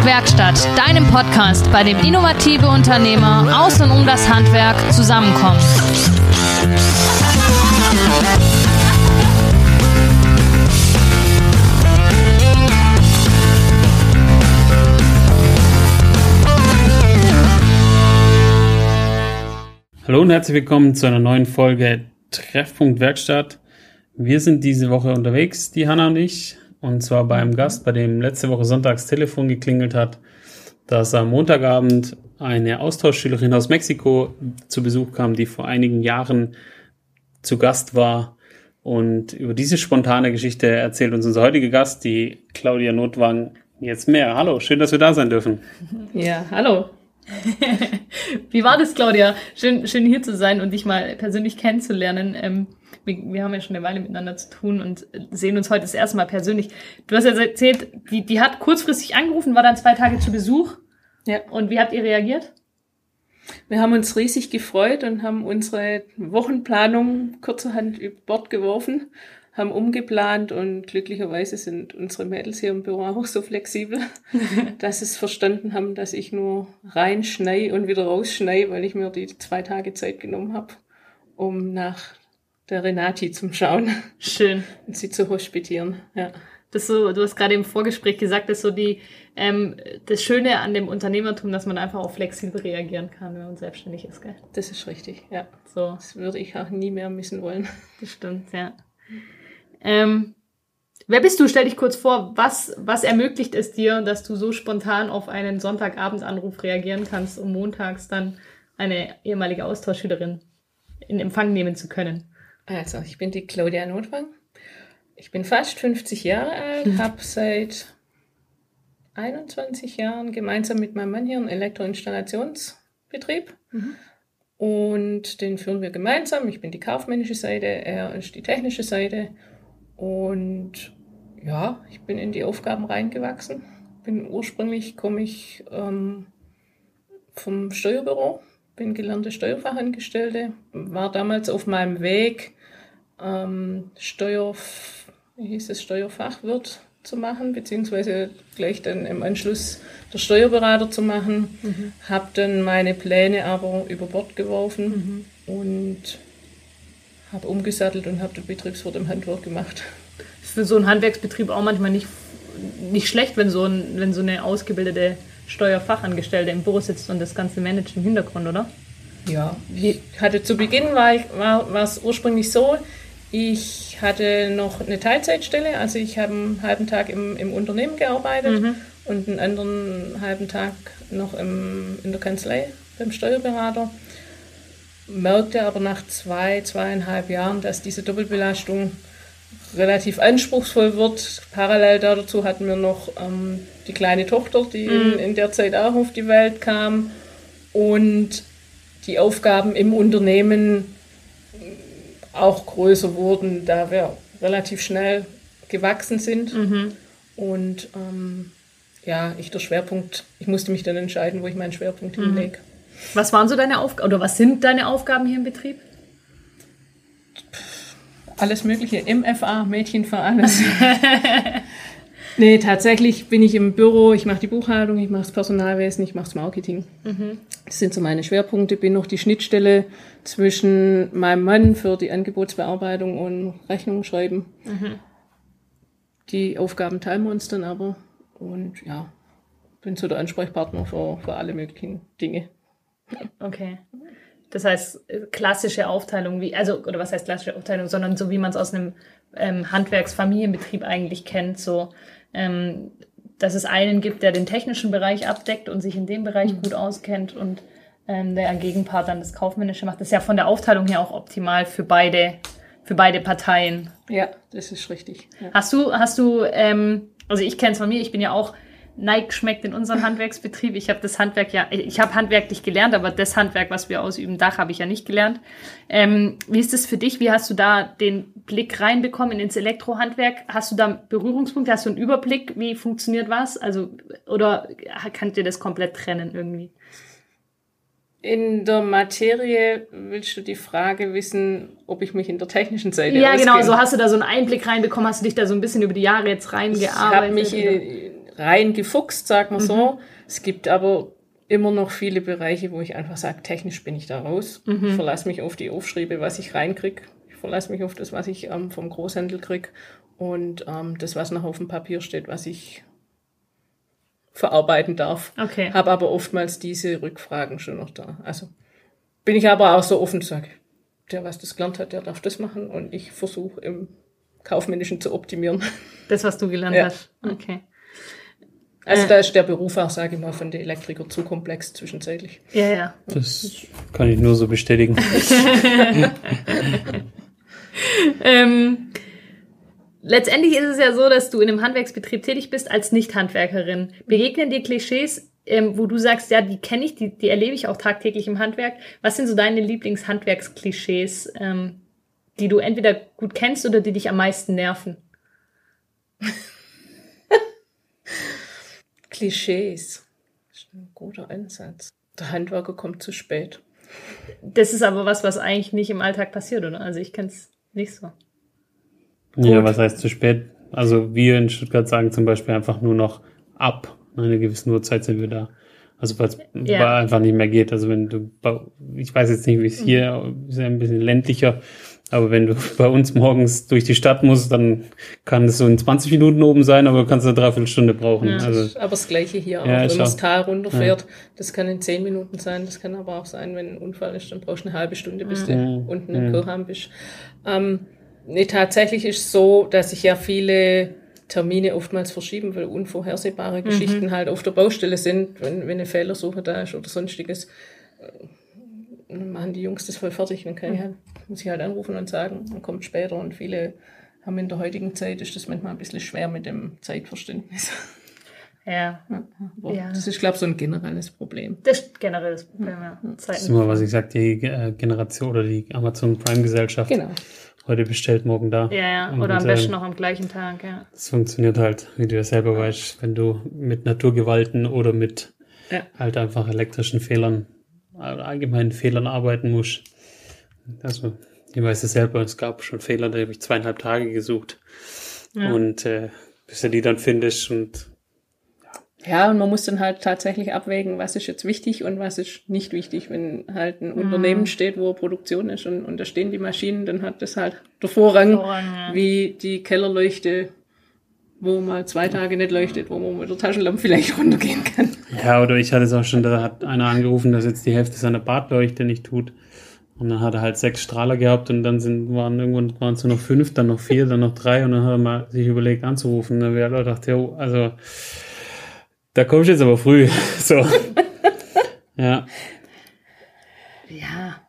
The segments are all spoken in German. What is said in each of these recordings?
Werkstatt, deinem Podcast, bei dem innovative Unternehmer aus und um das Handwerk zusammenkommen. Hallo und herzlich willkommen zu einer neuen Folge Treffpunkt Werkstatt. Wir sind diese Woche unterwegs, die Hanna und ich, und zwar bei einem Gast, bei dem letzte Woche sonntags Telefon geklingelt hat, dass am Montagabend eine Austauschschülerin aus Mexiko zu Besuch kam, die vor einigen Jahren zu Gast war. Und über diese spontane Geschichte erzählt uns unser heutiger Gast, die Claudia Notwang, jetzt mehr. Hallo, schön, dass wir da sein dürfen. Ja, hallo. Wie war das, Claudia? Schön, schön hier zu sein und dich mal persönlich kennenzulernen. Ähm, wir, wir, haben ja schon eine Weile miteinander zu tun und sehen uns heute das erste Mal persönlich. Du hast ja erzählt, die, die hat kurzfristig angerufen, war dann zwei Tage zu Besuch. Ja. Und wie habt ihr reagiert? Wir haben uns riesig gefreut und haben unsere Wochenplanung kurzerhand über Bord geworfen haben umgeplant und glücklicherweise sind unsere Mädels hier im Büro auch so flexibel, dass sie es verstanden haben, dass ich nur reinschnei und wieder rausschnei, weil ich mir die zwei Tage Zeit genommen habe, um nach der Renati zu schauen. Schön. Und sie zu hospitieren, ja. Das so, du hast gerade im Vorgespräch gesagt, dass so die, ähm, das Schöne an dem Unternehmertum, dass man einfach auch flexibel reagieren kann, wenn man selbstständig ist, gell? Das ist richtig, ja. So. Das würde ich auch nie mehr missen wollen. Das stimmt, ja. Ähm, wer bist du? Stell dich kurz vor. Was, was ermöglicht es dir, dass du so spontan auf einen Sonntagabendsanruf reagieren kannst, um montags dann eine ehemalige Austauschschülerin in Empfang nehmen zu können? Also, ich bin die Claudia Notwang. Ich bin fast 50 Jahre alt, habe seit 21 Jahren gemeinsam mit meinem Mann hier einen Elektroinstallationsbetrieb. Mhm. Und den führen wir gemeinsam. Ich bin die kaufmännische Seite, er ist die technische Seite. Und ja, ich bin in die Aufgaben reingewachsen. Bin ursprünglich komme ich ähm, vom Steuerbüro, bin gelernte Steuerfachangestellte, war damals auf meinem Weg, ähm, Steuer, wie hieß es, Steuerfachwirt zu machen, beziehungsweise gleich dann im Anschluss der Steuerberater zu machen. Mhm. Habe dann meine Pläne aber über Bord geworfen mhm. und habe umgesattelt und habe den Betriebswirt im Handwerk gemacht. Ist für so einen Handwerksbetrieb auch manchmal nicht, nicht schlecht, wenn so, ein, wenn so eine ausgebildete Steuerfachangestellte im Büro sitzt und das Ganze managt im Hintergrund, oder? Ja, ich hatte zu Beginn war, ich, war, war es ursprünglich so, ich hatte noch eine Teilzeitstelle, also ich habe einen halben Tag im, im Unternehmen gearbeitet mhm. und einen anderen halben Tag noch im, in der Kanzlei beim Steuerberater merkte aber nach zwei, zweieinhalb Jahren, dass diese Doppelbelastung relativ anspruchsvoll wird. Parallel dazu hatten wir noch ähm, die kleine Tochter, die mhm. in, in, der Zeit auch auf die Welt kam. Und die Aufgaben im Unternehmen auch größer wurden, da wir relativ schnell gewachsen sind. Mhm. Und ähm, ja, ich der Schwerpunkt, ich musste mich dann entscheiden, wo ich meinen Schwerpunkt mhm. hinlege. Was waren so deine Aufgaben oder was sind deine Aufgaben hier im Betrieb? Alles Mögliche. MFA, Mädchen für alles. nee, tatsächlich bin ich im Büro, ich mache die Buchhaltung, ich mache das Personalwesen, ich mache das Marketing. Mhm. Das sind so meine Schwerpunkte. Bin noch die Schnittstelle zwischen meinem Mann für die Angebotsbearbeitung und Rechnung schreiben. Mhm. Die Aufgaben teilen wir uns dann aber. Und ja, bin so der Ansprechpartner für, für alle möglichen Dinge. Okay. Das heißt, klassische Aufteilung, wie, also, oder was heißt klassische Aufteilung, sondern so wie man es aus einem ähm, Handwerksfamilienbetrieb eigentlich kennt, so, ähm, dass es einen gibt, der den technischen Bereich abdeckt und sich in dem Bereich mhm. gut auskennt und ähm, der Gegenpart dann das Kaufmännische macht. Das ist ja von der Aufteilung her auch optimal für beide, für beide Parteien. Ja, das ist richtig. Ja. Hast du, hast du, ähm, also ich kenne es von mir, ich bin ja auch Nike schmeckt in unserem Handwerksbetrieb. Ich habe das Handwerk ja, ich habe handwerklich gelernt, aber das Handwerk, was wir ausüben, Dach habe ich ja nicht gelernt. Ähm, wie ist es für dich? Wie hast du da den Blick reinbekommen ins Elektrohandwerk? Hast du da Berührungspunkte? Hast du einen Überblick? Wie funktioniert was? Also, oder kannst ihr das komplett trennen irgendwie? In der Materie willst du die Frage wissen, ob ich mich in der technischen Seite Ja, genau, so hast du da so einen Einblick reinbekommen, hast du dich da so ein bisschen über die Jahre jetzt reingearbeitet? Ich habe mich rein gefuchst, sagen wir so. Es gibt aber immer noch viele Bereiche, wo ich einfach sage, technisch bin ich da raus. Ich verlasse mich auf die Aufschriebe, was ich reinkrieg. Ich verlasse mich auf das, was ich ähm, vom Großhandel krieg und ähm, das, was noch auf dem Papier steht, was ich verarbeiten darf. Okay. Habe aber oftmals diese Rückfragen schon noch da. Also bin ich aber auch so offen sage, der, was das gelernt hat, der darf das machen und ich versuche im Kaufmännischen zu optimieren. Das, was du gelernt Ja. hast. Okay. Also Äh. da ist der Beruf auch, sage ich mal, von den Elektrikern zu komplex zwischenzeitlich. Ja, ja. Das kann ich nur so bestätigen. Ähm, letztendlich ist es ja so, dass du in einem Handwerksbetrieb tätig bist als Nicht-Handwerkerin. Begegnen dir Klischees, ähm, wo du sagst, ja, die kenne ich, die, die erlebe ich auch tagtäglich im Handwerk. Was sind so deine Lieblings-Handwerksklischees, ähm, die du entweder gut kennst oder die dich am meisten nerven? Klischees. Das ist ein guter Ansatz. Der Handwerker kommt zu spät. Das ist aber was, was eigentlich nicht im Alltag passiert, oder? Also ich kenne es nicht so. Ja, was heißt zu spät? Also wir in Stuttgart sagen zum Beispiel einfach nur noch ab einer gewissen Uhrzeit sind wir da. Also weil es Ja. einfach nicht mehr geht. Also wenn du, ich weiß jetzt nicht, wie es hier ist, ja ein bisschen ländlicher, aber wenn du bei uns morgens durch die Stadt musst, dann kann es so in 20 Minuten oben sein, aber du kannst eine Dreiviertelstunde brauchen. Ja. Also Aber das Gleiche hier auch. Ja, wenn man das Tal runterfährt, das kann in zehn Minuten sein, das kann aber auch sein, wenn ein Unfall ist, dann brauchst du eine halbe Stunde, bis du Mhm. unten im Kirchheim bist. Ähm, nee, tatsächlich ist es so, dass sich ja viele Termine oftmals verschieben, weil unvorhersehbare Geschichten halt auf der Baustelle sind, wenn, wenn eine Fehlersuche da ist oder sonstiges. Äh, Dann machen die Jungs das voll fertig, dann kann ich halt, muss ich halt anrufen und sagen, man kommt später und viele haben in der heutigen Zeit ist das manchmal ein bisschen schwer mit dem Zeitverständnis. Ja, Aber Ja. Das ist, glaube ich, so ein generelles Problem. das ist generell das Problem, ja. das ist immer, was ich sage, die äh, Generation oder die Amazon Prime Gesellschaft. Genau. Heute bestellt, morgen da. Ja, ja. Und, Oder am äh, besten noch am gleichen Tag, ja. Das funktioniert halt, wie du ja selber weißt, wenn du mit Naturgewalten oder mit Ja. halt einfach elektrischen Fehlern, allgemeinen Fehlern arbeiten musst. Also, ich weiß es selber, es gab schon Fehler, da habe ich zweieinhalb Tage gesucht. Ja. Und äh, bis du die dann findest und Ja, und man muss dann halt tatsächlich abwägen, was ist jetzt wichtig und was ist nicht wichtig. Wenn halt ein Unternehmen steht, wo Produktion ist und, und da stehen die Maschinen, dann hat das halt der Vorrang, Vorrang, ja. wie die Kellerleuchte, wo mal zwei Tage nicht leuchtet, wo man mit der Taschenlampe vielleicht runtergehen kann. Ja, oder ich hatte es auch schon, da hat einer angerufen, dass jetzt die Hälfte seiner Badleuchte nicht tut. Und dann hat er halt sechs Strahler gehabt und dann sind, waren irgendwann waren es nur noch fünf, dann noch vier, dann noch drei und dann hat er mal sich überlegt anzurufen. Und dann wäre er gedacht, ja, also da kommst du jetzt aber früh. So. ja. Ja,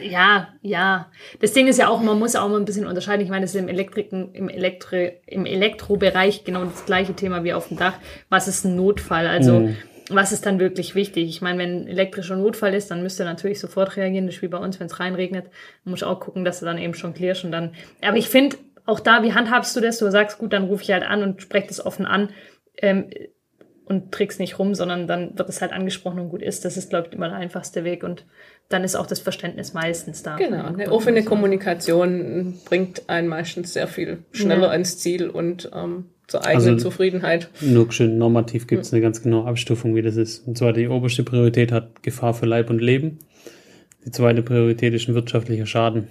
ja, ja. Das Ding ist ja auch, man muss auch mal ein bisschen unterscheiden. Ich meine, das ist im Elektriken, im Elektri, im Elektrobereich genau das gleiche Thema wie auf dem Dach. Was ist ein Notfall? Also, Mhm. was ist dann wirklich wichtig? Ich meine, wenn ein elektrischer Notfall ist, dann müsst ihr natürlich sofort reagieren. Das ist wie bei uns, wenn es reinregnet. Man muss auch gucken, dass du dann eben schon klärst und dann. Aber ich finde, auch da, wie handhabst du das? Du sagst, gut, dann rufe ich halt an und spreche das offen an. Ähm, und trickst nicht rum, sondern dann wird es halt angesprochen und gut ist. Das ist, glaube ich, immer der einfachste Weg und dann ist auch das Verständnis meistens da. Genau, eine offene Kommunikation bringt einen meistens sehr viel schneller Ja. ans Ziel und ähm, zur eigenen Also- Zufriedenheit. Nur schön normativ gibt es eine ganz genaue Abstufung, wie das ist. Und zwar die oberste Priorität hat Gefahr für Leib und Leben. Die zweite Priorität ist ein wirtschaftlicher Schaden.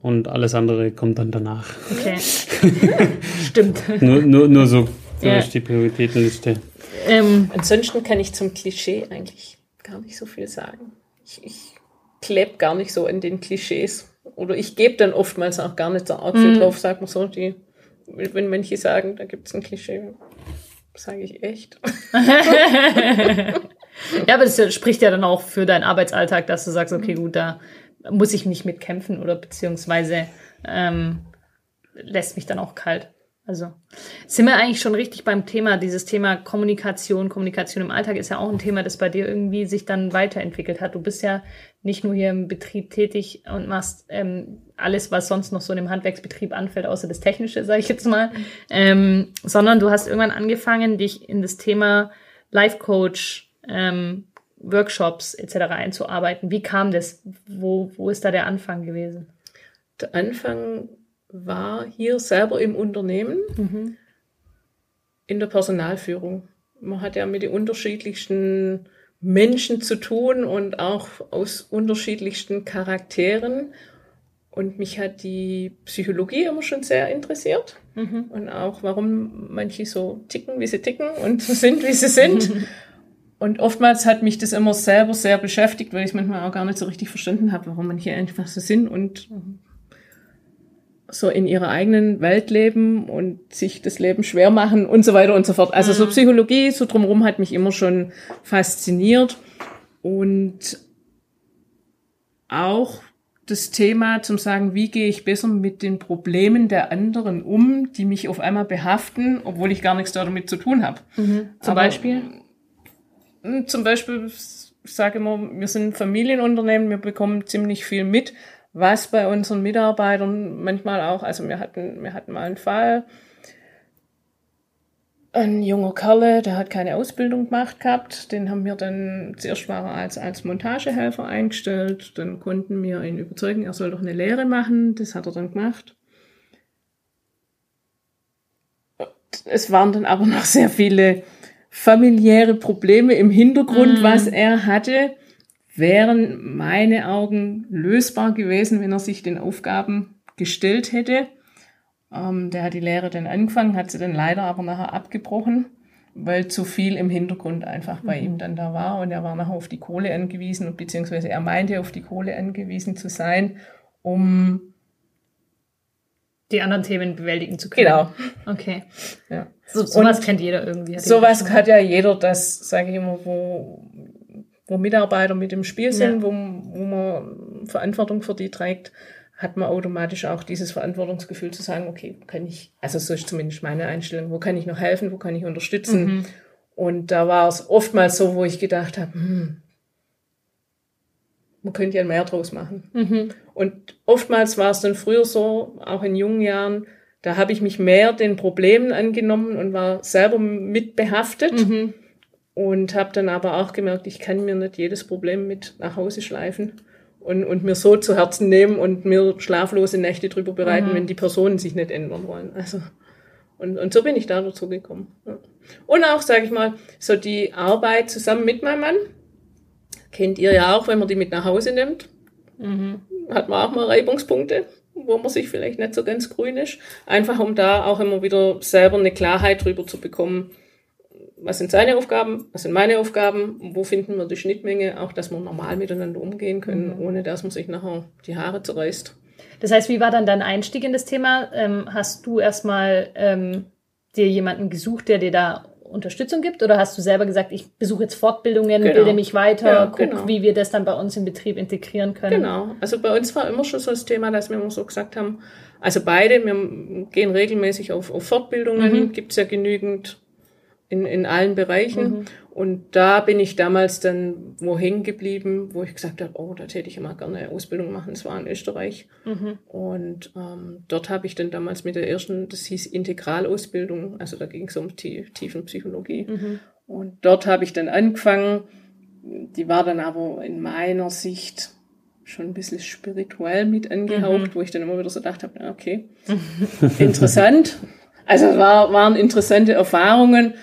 Und alles andere kommt dann danach. Okay. Stimmt. Nur, nur, nur so, so Ja. ist die Prioritätenliste. Ähm, Ansonsten kann ich zum Klischee eigentlich gar nicht so viel sagen. Ich, ich klebe gar nicht so in den Klischees. Oder ich gebe dann oftmals auch gar nicht so arg viel drauf, sagt man so. Die, wenn manche sagen, da gibt es ein Klischee, sage ich echt. ja, aber das spricht ja dann auch für deinen Arbeitsalltag, dass du sagst, okay, gut, da muss ich nicht mitkämpfen oder beziehungsweise ähm, lässt mich dann auch kalt. Also sind wir eigentlich schon richtig beim Thema, dieses Thema Kommunikation, Kommunikation im Alltag ist ja auch ein Thema, das bei dir irgendwie sich dann weiterentwickelt hat. Du bist ja nicht nur hier im Betrieb tätig und machst ähm, alles, was sonst noch so in dem Handwerksbetrieb anfällt, außer das Technische, sage ich jetzt mal, ähm, sondern du hast irgendwann angefangen, dich in das Thema Life Coach, ähm, Workshops etc. einzuarbeiten. Wie kam das? Wo, wo ist da der Anfang gewesen? Der Anfang war hier selber im Unternehmen. in der Personalführung. Man hat ja mit den unterschiedlichsten Menschen zu tun und auch aus unterschiedlichsten Charakteren. Und mich hat die Psychologie immer schon sehr interessiert. Mhm. Und auch, warum manche so ticken, wie sie ticken und so sind, wie sie sind. Und oftmals hat mich das immer selber sehr beschäftigt, weil ich manchmal auch gar nicht so richtig verstanden habe, warum manche einfach so sind und so in ihrer eigenen Welt leben und sich das Leben schwer machen und so weiter und so fort. Also so mhm. Psychologie, so drumherum hat mich immer schon fasziniert und auch das Thema zum sagen, wie gehe ich besser mit den Problemen der anderen um, die mich auf einmal behaften, obwohl ich gar nichts damit zu tun habe. Mhm. Zum Aber, Beispiel? Hm, zum Beispiel, ich sage immer, wir sind Familienunternehmen, wir bekommen ziemlich viel mit was bei unseren Mitarbeitern manchmal auch, also wir hatten, wir hatten mal einen Fall, ein junger Kerle, der hat keine Ausbildung gemacht gehabt, den haben wir dann, zuerst war er als, als Montagehelfer eingestellt, dann konnten wir ihn überzeugen, er soll doch eine Lehre machen, das hat er dann gemacht. Es waren dann aber noch sehr viele familiäre Probleme im Hintergrund, mm. was er hatte wären meine Augen lösbar gewesen, wenn er sich den Aufgaben gestellt hätte. Ähm, der hat die Lehre dann angefangen, hat sie dann leider aber nachher abgebrochen, weil zu viel im Hintergrund einfach bei mhm. ihm dann da war und er war nachher auf die Kohle angewiesen, beziehungsweise er meinte auf die Kohle angewiesen zu sein, um die anderen Themen bewältigen zu können. Genau. Okay. Ja. So, sowas kennt jeder irgendwie. Sowas hat ja jeder, das sage ich immer, wo wo Mitarbeiter mit im Spiel sind, ja. wo, wo man Verantwortung für die trägt, hat man automatisch auch dieses Verantwortungsgefühl zu sagen, okay, kann ich, also so ist zumindest meine Einstellung, wo kann ich noch helfen, wo kann ich unterstützen. Mhm. Und da war es oftmals so, wo ich gedacht habe, hm, man könnte ja mehr draus machen. Mhm. Und oftmals war es dann früher so, auch in jungen Jahren, da habe ich mich mehr den Problemen angenommen und war selber mitbehaftet. Mhm. Und habe dann aber auch gemerkt, ich kann mir nicht jedes Problem mit nach Hause schleifen und, und mir so zu Herzen nehmen und mir schlaflose Nächte drüber bereiten, mhm. wenn die Personen sich nicht ändern wollen. Also und, und so bin ich da dazu gekommen. Ja. Und auch, sage ich mal, so die Arbeit zusammen mit meinem Mann, kennt ihr ja auch, wenn man die mit nach Hause nimmt, mhm. hat man auch mal Reibungspunkte, wo man sich vielleicht nicht so ganz grün ist. Einfach um da auch immer wieder selber eine Klarheit drüber zu bekommen, was sind seine Aufgaben, was sind meine Aufgaben, wo finden wir die Schnittmenge, auch dass wir normal miteinander umgehen können, mhm. ohne dass man sich nachher die Haare zerreißt. Das heißt, wie war dann dein Einstieg in das Thema? Ähm, hast du erstmal ähm, dir jemanden gesucht, der dir da Unterstützung gibt? Oder hast du selber gesagt, ich besuche jetzt Fortbildungen, genau. bilde mich weiter, ja, guck, genau. wie wir das dann bei uns im Betrieb integrieren können? Genau. Also bei uns war immer schon so das Thema, dass wir immer so gesagt haben, also beide, wir gehen regelmäßig auf, auf Fortbildungen, mhm. gibt es ja genügend in, in allen Bereichen. Mhm. Und da bin ich damals dann wo hängen geblieben, wo ich gesagt habe, oh, da täte ich immer gerne eine Ausbildung machen. Das war in Österreich. Mhm. Und ähm, dort habe ich dann damals mit der ersten, das hieß Integralausbildung, also da ging es um die Tiefenpsychologie. Mhm. Und dort habe ich dann angefangen. Die war dann aber in meiner Sicht schon ein bisschen spirituell mit angehaucht, mhm. wo ich dann immer wieder so gedacht habe, okay, interessant. Also es war, waren interessante Erfahrungen.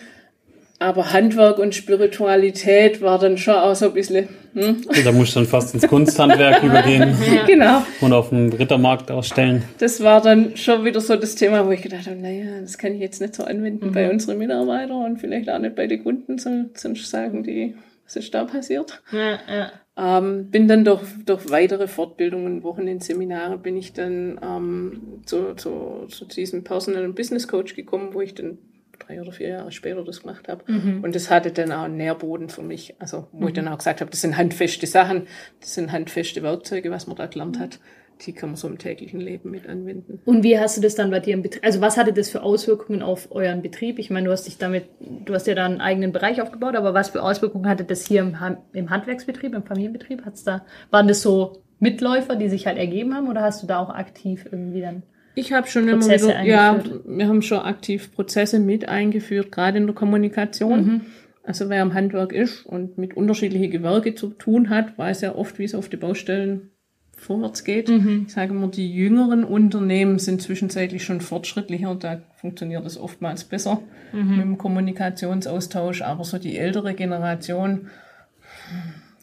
Aber Handwerk und Spiritualität war dann schon auch so ein bisschen. Hm? Da musst du dann fast ins Kunsthandwerk übergehen. Ja. Genau. Und auf dem Rittermarkt ausstellen. Das war dann schon wieder so das Thema, wo ich gedacht habe, naja, das kann ich jetzt nicht so anwenden mhm. bei unseren Mitarbeitern und vielleicht auch nicht bei den Kunden, sonst sagen die, was ist da passiert? Ja, ja. Ähm, bin dann durch, durch weitere Fortbildungen, Wochenendseminare, bin ich dann ähm, zu, zu, zu diesem Personal und Business Coach gekommen, wo ich dann drei oder vier Jahre später das gemacht habe. Mhm. Und das hatte dann auch einen Nährboden für mich. Also, wo mhm. ich dann auch gesagt habe, das sind handfeste Sachen, das sind handfeste Werkzeuge, was man da gelernt hat. Die kann man so im täglichen Leben mit anwenden. Und wie hast du das dann bei dir im Betrieb? Also was hatte das für Auswirkungen auf euren Betrieb? Ich meine, du hast dich damit, du hast ja da einen eigenen Bereich aufgebaut, aber was für Auswirkungen hatte das hier im, im Handwerksbetrieb, im Familienbetrieb? Hat's da, waren das so Mitläufer, die sich halt ergeben haben, oder hast du da auch aktiv irgendwie dann ich habe schon immer wieder, ja, wir haben schon aktiv Prozesse mit eingeführt, gerade in der Kommunikation. Mhm. Also wer im Handwerk ist und mit unterschiedlichen Gewerke zu tun hat, weiß ja oft, wie es auf den Baustellen vorwärts geht. Ich sage immer, die jüngeren Unternehmen sind zwischenzeitlich schon fortschrittlicher. Da funktioniert es oftmals besser mit dem Kommunikationsaustausch. Aber so die ältere Generation,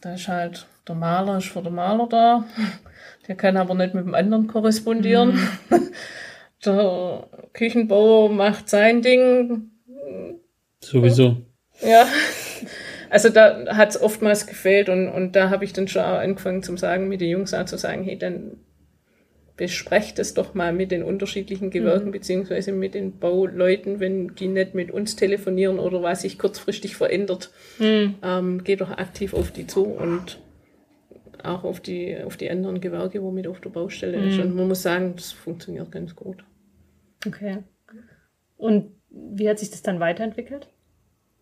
da ist halt der Maler ist für den Maler da. Der kann aber nicht mit dem anderen korrespondieren. Der Küchenbauer macht sein Ding. Sowieso. Ja. Also da hat es oftmals gefehlt und, und da habe ich dann schon auch angefangen zu sagen, mit den Jungs auch zu sagen, hey, dann besprecht es doch mal mit den unterschiedlichen Gewerken beziehungsweise mit den Bauleuten, wenn die nicht mit uns telefonieren oder was sich kurzfristig verändert, ähm, geht doch aktiv auf die zu und auch auf die, auf die anderen Gewerke, wo mit auf der Baustelle ist. Und man muss sagen, das funktioniert ganz gut. Okay. Und wie hat sich das dann weiterentwickelt?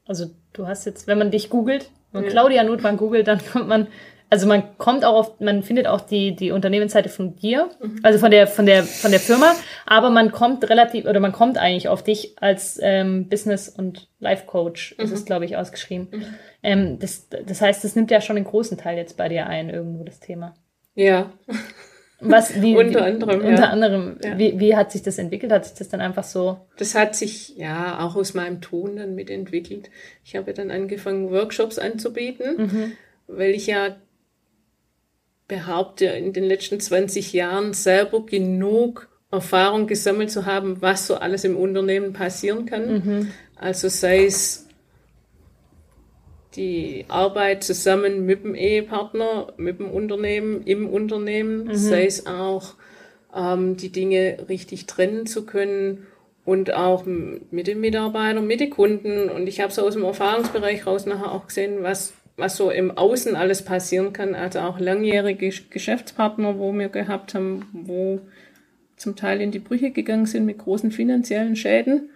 Also du hast jetzt, wenn man dich googelt, wenn man Ja. Claudia Notmann googelt, dann kommt man, also man kommt auch auf, man findet auch die, die Unternehmensseite von dir, also von der, von der, von der Firma, aber man kommt relativ, oder man kommt eigentlich auf dich als ähm, Business- und Life-Coach, ist es, glaube ich, ausgeschrieben. Ähm, das, das heißt, das nimmt ja schon einen großen Teil jetzt bei dir ein, irgendwo das Thema. Ja, Was, wie, Unter wie, anderem, ja. Unter anderem, Ja. wie, wie hat sich das entwickelt? Hat sich das dann einfach so das hat sich ja auch aus meinem Ton dann mitentwickelt. Ich habe dann angefangen, Workshops anzubieten, weil ich ja behaupte, in den letzten 20 Jahren selber genug Erfahrung gesammelt zu haben, was so alles im Unternehmen passieren kann. Also sei es die Arbeit zusammen mit dem Ehepartner, mit dem Unternehmen, im Unternehmen, sei es auch ähm, die Dinge richtig trennen zu können und auch mit den Mitarbeitern, mit den Kunden. Und ich habe so aus dem Erfahrungsbereich raus nachher auch gesehen, was, was so im Außen alles passieren kann. Also auch langjährige Gesch- Geschäftspartner, wo wir gehabt haben, wo zum Teil in die Brüche gegangen sind mit großen finanziellen Schäden,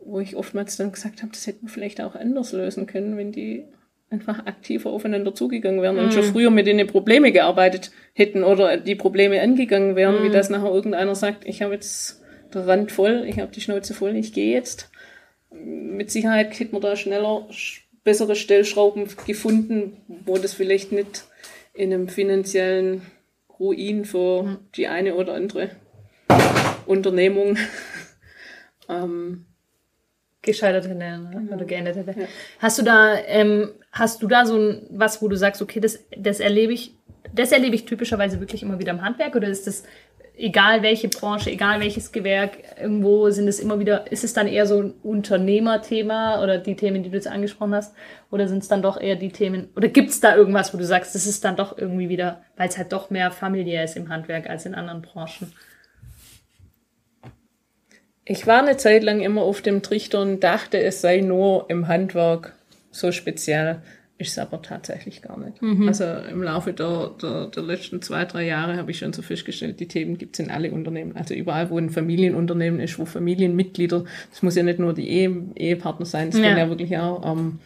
wo ich oftmals dann gesagt habe, das hätten wir vielleicht auch anders lösen können, wenn die einfach aktiver aufeinander zugegangen wären und schon früher mit den Probleme gearbeitet hätten oder die Probleme angegangen wären, wie das nachher irgendeiner sagt, ich habe jetzt der Rand voll, ich habe die Schnauze voll, ich gehe jetzt. Mit Sicherheit hätte man da schneller sch- bessere Stellschrauben gefunden, wo das vielleicht nicht in einem finanziellen Ruin für die eine oder andere Unternehmung ähm, gescheitert hätte ne? oder geändert hätte. Hast du da, ähm, hast du da so ein, was, wo du sagst, okay, das, das erlebe ich, das erlebe ich typischerweise wirklich immer wieder im Handwerk oder ist das egal welche Branche, egal welches Gewerk, irgendwo sind es immer wieder, ist es dann eher so ein Unternehmerthema oder die Themen, die du jetzt angesprochen hast, oder sind es dann doch eher die Themen, oder gibt es da irgendwas, wo du sagst, das ist dann doch irgendwie wieder, weil es halt doch mehr familiär ist im Handwerk als in anderen Branchen? Ich war eine Zeit lang immer auf dem Trichter und dachte, es sei nur im Handwerk so speziell. Ist es aber tatsächlich gar nicht. Also im Laufe der, der, der letzten zwei, drei Jahre habe ich schon so festgestellt, die Themen gibt es in alle Unternehmen. Also überall, wo ein Familienunternehmen ist, wo Familienmitglieder, das muss ja nicht nur die Ehe, Ehepartner sein, das Ja. können ja wirklich auch ähm,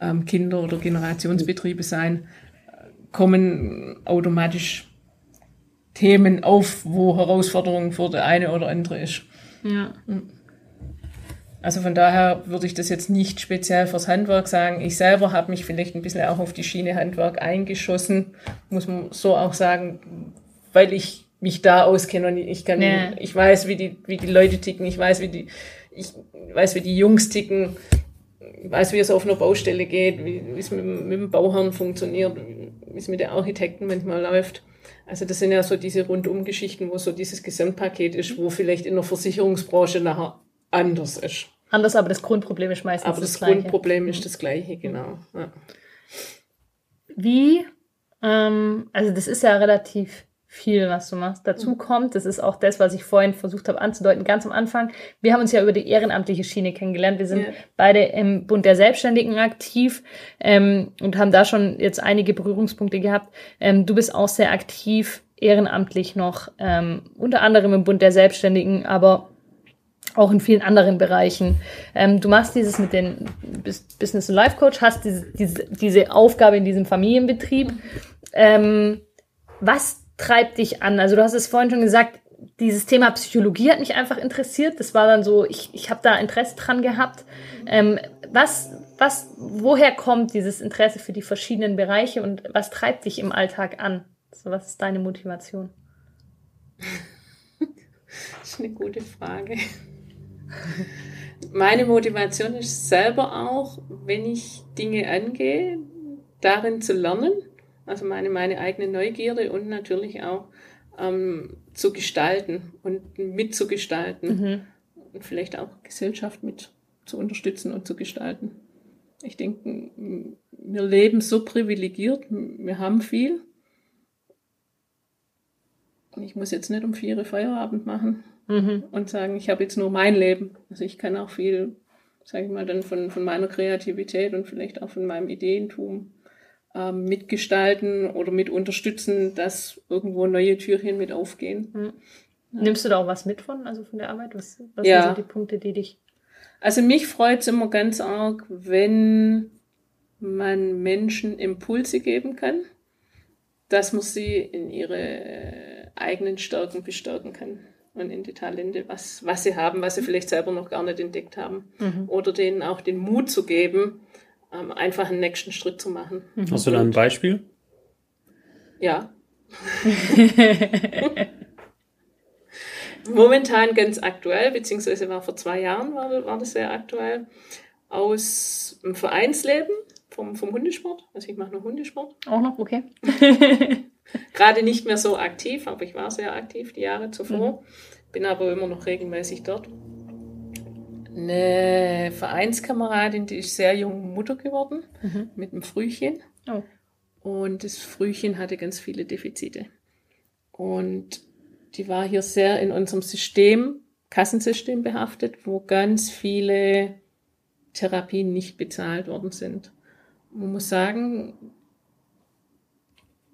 ähm, Kinder oder Generationsbetriebe sein, kommen automatisch Themen auf, wo Herausforderungen für die eine oder andere ist. Ja. Also von daher würde ich das jetzt nicht speziell fürs Handwerk sagen. Ich selber habe mich vielleicht ein bisschen auch auf die Schiene Handwerk eingeschossen, muss man so auch sagen, weil ich mich da auskenne und ich kann, Ja. ich weiß, wie die, wie die Leute ticken, ich weiß, wie die, ich weiß, wie die Jungs ticken, ich weiß, wie es auf einer Baustelle geht, wie, es mit, dem- mit dem Bauherrn funktioniert, wie es mit den Architekten manchmal läuft. Also das sind ja so diese Rundumgeschichten, wo so dieses Gesamtpaket ist, wo vielleicht in der Versicherungsbranche nachher anders ist. Anders, aber das Grundproblem ist meistens Aber das, Gleiche. Grundproblem ist das gleiche, genau. Ja. Wie, ähm, also das ist ja relativ viel, was du machst. Dazu Mhm. kommt, das ist auch das, was ich vorhin versucht habe anzudeuten, ganz am Anfang. Wir haben uns ja über die ehrenamtliche Schiene kennengelernt. Wir sind Ja. beide im Bund der Selbstständigen aktiv ähm, und haben da schon jetzt einige Berührungspunkte gehabt. Ähm, du bist auch sehr aktiv ehrenamtlich noch, ähm, unter anderem im Bund der Selbstständigen, aber auch in vielen anderen Bereichen. Ähm, du machst dieses mit den Bus- Business- und Life Coach, hast diese, diese, diese Aufgabe in diesem Familienbetrieb. Ähm, was treibt dich an? Also du hast es vorhin schon gesagt, dieses Thema Psychologie hat mich einfach interessiert. Das war dann so, ich, ich habe da Interesse dran gehabt. Ähm, was, was, woher kommt dieses Interesse für die verschiedenen Bereiche und was treibt dich im Alltag an? So, was ist deine Motivation? das ist eine gute Frage. Meine Motivation ist selber auch, wenn ich Dinge angehe, darin zu lernen. Also meine, meine eigene Neugierde und natürlich auch ähm, zu gestalten und mitzugestalten. Mhm. Und vielleicht auch Gesellschaft mit zu unterstützen und zu gestalten. Ich denke, wir leben so privilegiert, wir haben viel. Ich muss jetzt nicht um vier Feierabend machen mhm. und sagen, ich habe jetzt nur mein Leben. Also ich kann auch viel, sage ich mal, dann von, von meiner Kreativität und vielleicht auch von meinem Ideentum ähm, mitgestalten oder mit unterstützen, dass irgendwo neue Türchen mit aufgehen. Mhm. Ja. Nimmst du da auch was mit von, also von der Arbeit? Was, was ja. sind so die Punkte, die dich also mich freut es immer ganz arg, wenn man Menschen Impulse geben kann, dass man sie in ihre eigenen Stärken bestärken kann und in die Talente, was, was sie haben, was sie vielleicht selber noch gar nicht entdeckt haben. Mhm. Oder denen auch den Mut zu geben, ähm, einfach einen nächsten Schritt zu machen. Mhm. Hast du da ein Beispiel? Ja. momentan ganz aktuell, beziehungsweise war vor zwei Jahren war, war das sehr aktuell, aus dem Vereinsleben vom, vom Hundesport. Also ich mache noch Hundesport. Auch noch, okay. Gerade nicht mehr so aktiv, aber ich war sehr aktiv die Jahre zuvor. Mhm. Bin aber immer noch regelmäßig dort. Eine Vereinskameradin, die ist sehr jung Mutter geworden, mhm. mit einem Frühchen. Oh. Und das Frühchen hatte ganz viele Defizite. Und die war hier sehr in unserem System, Kassensystem behaftet, wo ganz viele Therapien nicht bezahlt worden sind. Man muss sagen,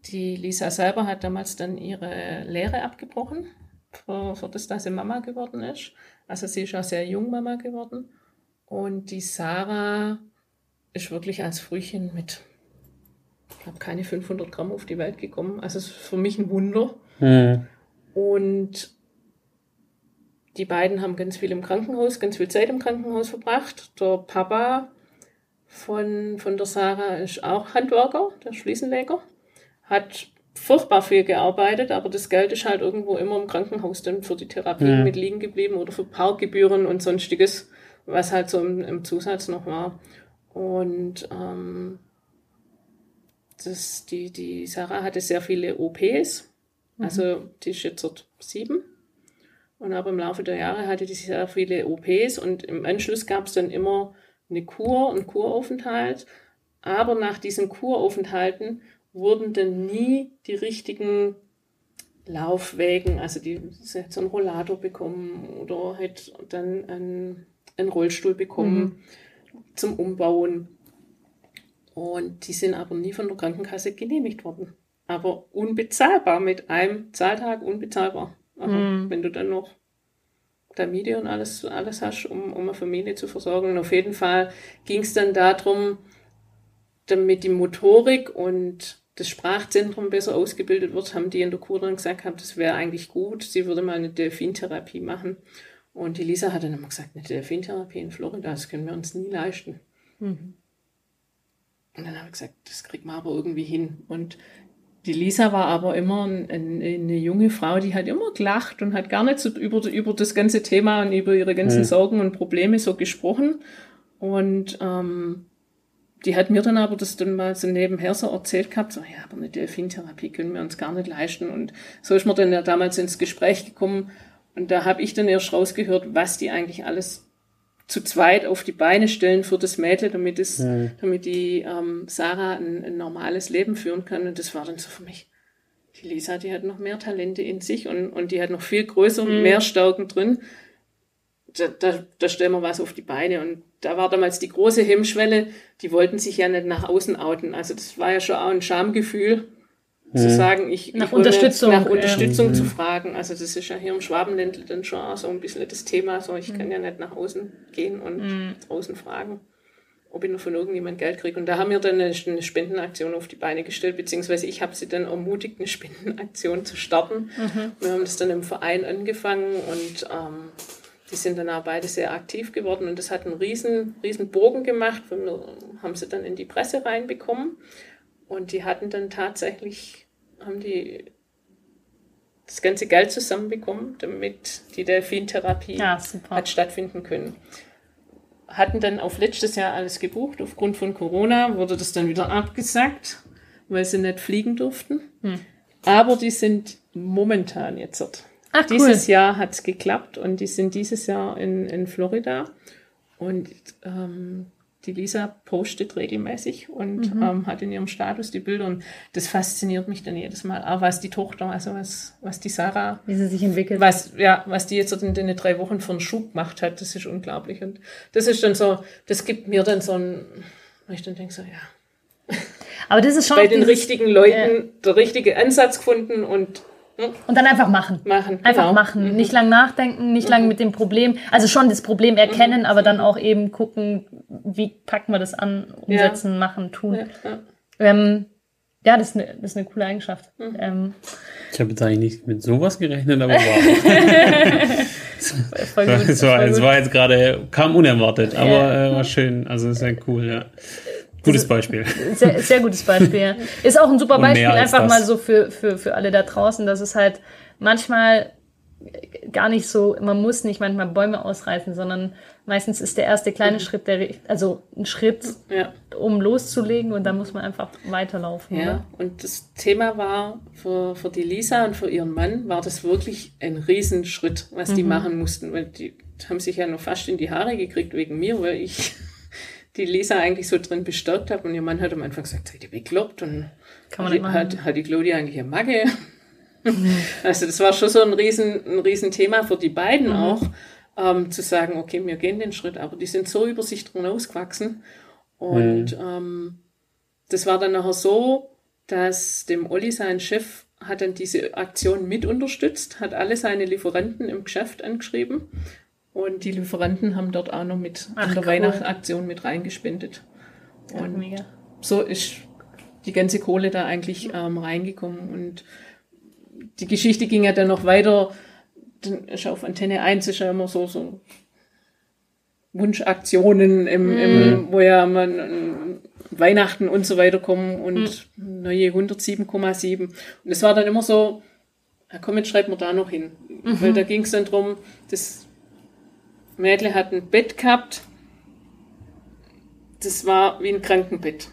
die Lisa selber hat damals dann ihre Lehre abgebrochen, für, für das, dass sie Mama geworden ist. Also sie ist auch sehr jung Mama geworden. Und die Sarah ist wirklich als Frühchen mit, ich glaube, keine 500 Gramm auf die Welt gekommen. Also es ist für mich ein Wunder. Mhm. Und die beiden haben ganz viel im Krankenhaus, ganz viel Zeit im Krankenhaus verbracht. Der Papa von, von der Sarah ist auch Handwerker, der Schließenleger, hat furchtbar viel gearbeitet, aber das Geld ist halt irgendwo immer im Krankenhaus dann für die Therapie ja. mit liegen geblieben oder für Parkgebühren und sonstiges, was halt so im, im Zusatz noch war. Und ähm, das, die, die Sarah hatte sehr viele OPs also mhm. die ist jetzt dort sieben. Und aber im Laufe der Jahre hatte die sehr viele OPs und im Anschluss gab es dann immer eine Kur und Kuraufenthalt. Aber nach diesen Kuraufenthalten wurden dann nie die richtigen Laufwägen, also die sie hat so einen Rollator bekommen oder hat dann einen, einen Rollstuhl bekommen mhm. zum Umbauen. Und die sind aber nie von der Krankenkasse genehmigt worden aber unbezahlbar mit einem Zahltag unbezahlbar. Also mm. wenn du dann noch der Miete und alles, alles hast, um, um eine Familie zu versorgen. Und auf jeden Fall ging es dann darum, damit die Motorik und das Sprachzentrum besser ausgebildet wird, haben die in der Kur dann gesagt, das wäre eigentlich gut, sie würde mal eine Delfintherapie machen. Und die Lisa hat dann immer gesagt, eine Delfintherapie in Florida, das können wir uns nie leisten. Mhm. Und dann habe ich gesagt, das kriegt man aber irgendwie hin. Und die Lisa war aber immer ein, ein, eine junge Frau, die hat immer gelacht und hat gar nicht so über, über das ganze Thema und über ihre ganzen ja. Sorgen und Probleme so gesprochen. Und ähm, die hat mir dann aber das dann mal so nebenher so erzählt gehabt, so, ja, aber eine Delfintherapie können wir uns gar nicht leisten. Und so ist mir dann ja damals ins Gespräch gekommen. Und da habe ich dann erst rausgehört, was die eigentlich alles zu zweit auf die Beine stellen für das Mädel, damit es, ja. damit die ähm, Sarah ein, ein, normales Leben führen kann. Und das war dann so für mich. Die Lisa, die hat noch mehr Talente in sich und, und die hat noch viel größer mhm. mehr Stärken drin. Da, da, da stellen wir was auf die Beine. Und da war damals die große Hemmschwelle, die wollten sich ja nicht nach außen outen. Also das war ja schon auch ein Schamgefühl zu sagen, ich, nach ich Unterstützung, nach Unterstützung ja. zu fragen. Also das ist ja hier im Schwabenländle dann schon auch so ein bisschen das Thema. So, ich mhm. kann ja nicht nach außen gehen und mhm. draußen fragen, ob ich noch von irgendjemand Geld kriege. Und da haben wir dann eine, eine Spendenaktion auf die Beine gestellt, beziehungsweise ich habe sie dann ermutigt, eine Spendenaktion zu starten. Mhm. Wir haben das dann im Verein angefangen und ähm, die sind dann auch beide sehr aktiv geworden und das hat einen riesen, riesen Bogen gemacht. Wir haben sie dann in die Presse reinbekommen und die hatten dann tatsächlich haben die das ganze Geld zusammenbekommen, damit die Delfintherapie Ja, hat stattfinden können. Hatten dann auf letztes Jahr alles gebucht. Aufgrund von Corona wurde das dann wieder abgesagt, weil sie nicht fliegen durften. Hm. Aber die sind momentan jetzt dort. Ach, cool. Dieses Jahr hat es geklappt und die sind dieses Jahr in, in Florida. Und ähm, die Lisa postet regelmäßig und Mhm. ähm, hat in ihrem Status die Bilder. Und das fasziniert mich dann jedes Mal. Auch was die Tochter, also was, was die Sarah, Wie sie sich entwickelt. was, ja, was die jetzt in den drei Wochen für einen Schub gemacht hat, das ist unglaublich. Und das ist dann so, das gibt mir dann so ein, wo ich dann denke so, ja, Aber das ist schon bei den richtigen Leuten der richtige Ansatz gefunden und Und dann einfach machen. machen. Einfach genau. machen. Nicht lang nachdenken, nicht lang mit dem Problem. Also schon das Problem erkennen, aber dann auch eben gucken, wie packen wir das an, umsetzen, machen, tun. Ja, ja. Ähm, ja, das ist eine, das ist eine coole Eigenschaft. Ähm, Ich habe jetzt eigentlich nicht mit sowas gerechnet, aber wow. voll gut, es, war, es war jetzt gerade, kam unerwartet, aber Ja. äh, war schön. Also ist ja cool, ja. Gutes Beispiel. Sehr, sehr gutes Beispiel. Ist auch ein super Beispiel, einfach das. mal so für, für, für alle da draußen, dass es halt manchmal gar nicht so, man muss nicht manchmal Bäume ausreißen, sondern meistens ist der erste kleine Schritt, der, also ein Schritt, Ja. um loszulegen und dann muss man einfach weiterlaufen. Ja, Oder? und das Thema war für, für die Lisa und für ihren Mann war das wirklich ein Riesenschritt, was die machen mussten, weil die haben sich ja noch fast in die Haare gekriegt wegen mir, weil ich die Lisa eigentlich so drin bestärkt habe und ihr Mann hat am Anfang gesagt, seid ihr bekloppt? Und Kann man die, hat, hat die Claudia eigentlich eine Macke? Also das war schon so ein riesen, ein riesen Thema für die beiden auch, ähm, zu sagen, okay, wir gehen den Schritt, aber die sind so über sich drin ausgewachsen. Und ähm, das war dann nachher so, dass dem Olli, sein Chef, hat dann diese Aktion mit unterstützt, hat alle seine Lieferanten im Geschäft angeschrieben und die Lieferanten haben dort auch noch mit Ach, an der cool. Weihnachtsaktion mit reingespendet. Und Mega. so ist die ganze Kohle da eigentlich ähm, reingekommen. Und die Geschichte ging ja dann noch weiter. Dann ist auf Antenne 1 ist ja immer so, so Wunschaktionen, im, im, wo ja man Weihnachten und so weiter kommen und neue 107,7. Und es war dann immer so, ja, komm, jetzt schreiben wir da noch hin. Weil da ging es dann drum, das Mädle hat ein Bett gehabt, das war wie ein Krankenbett.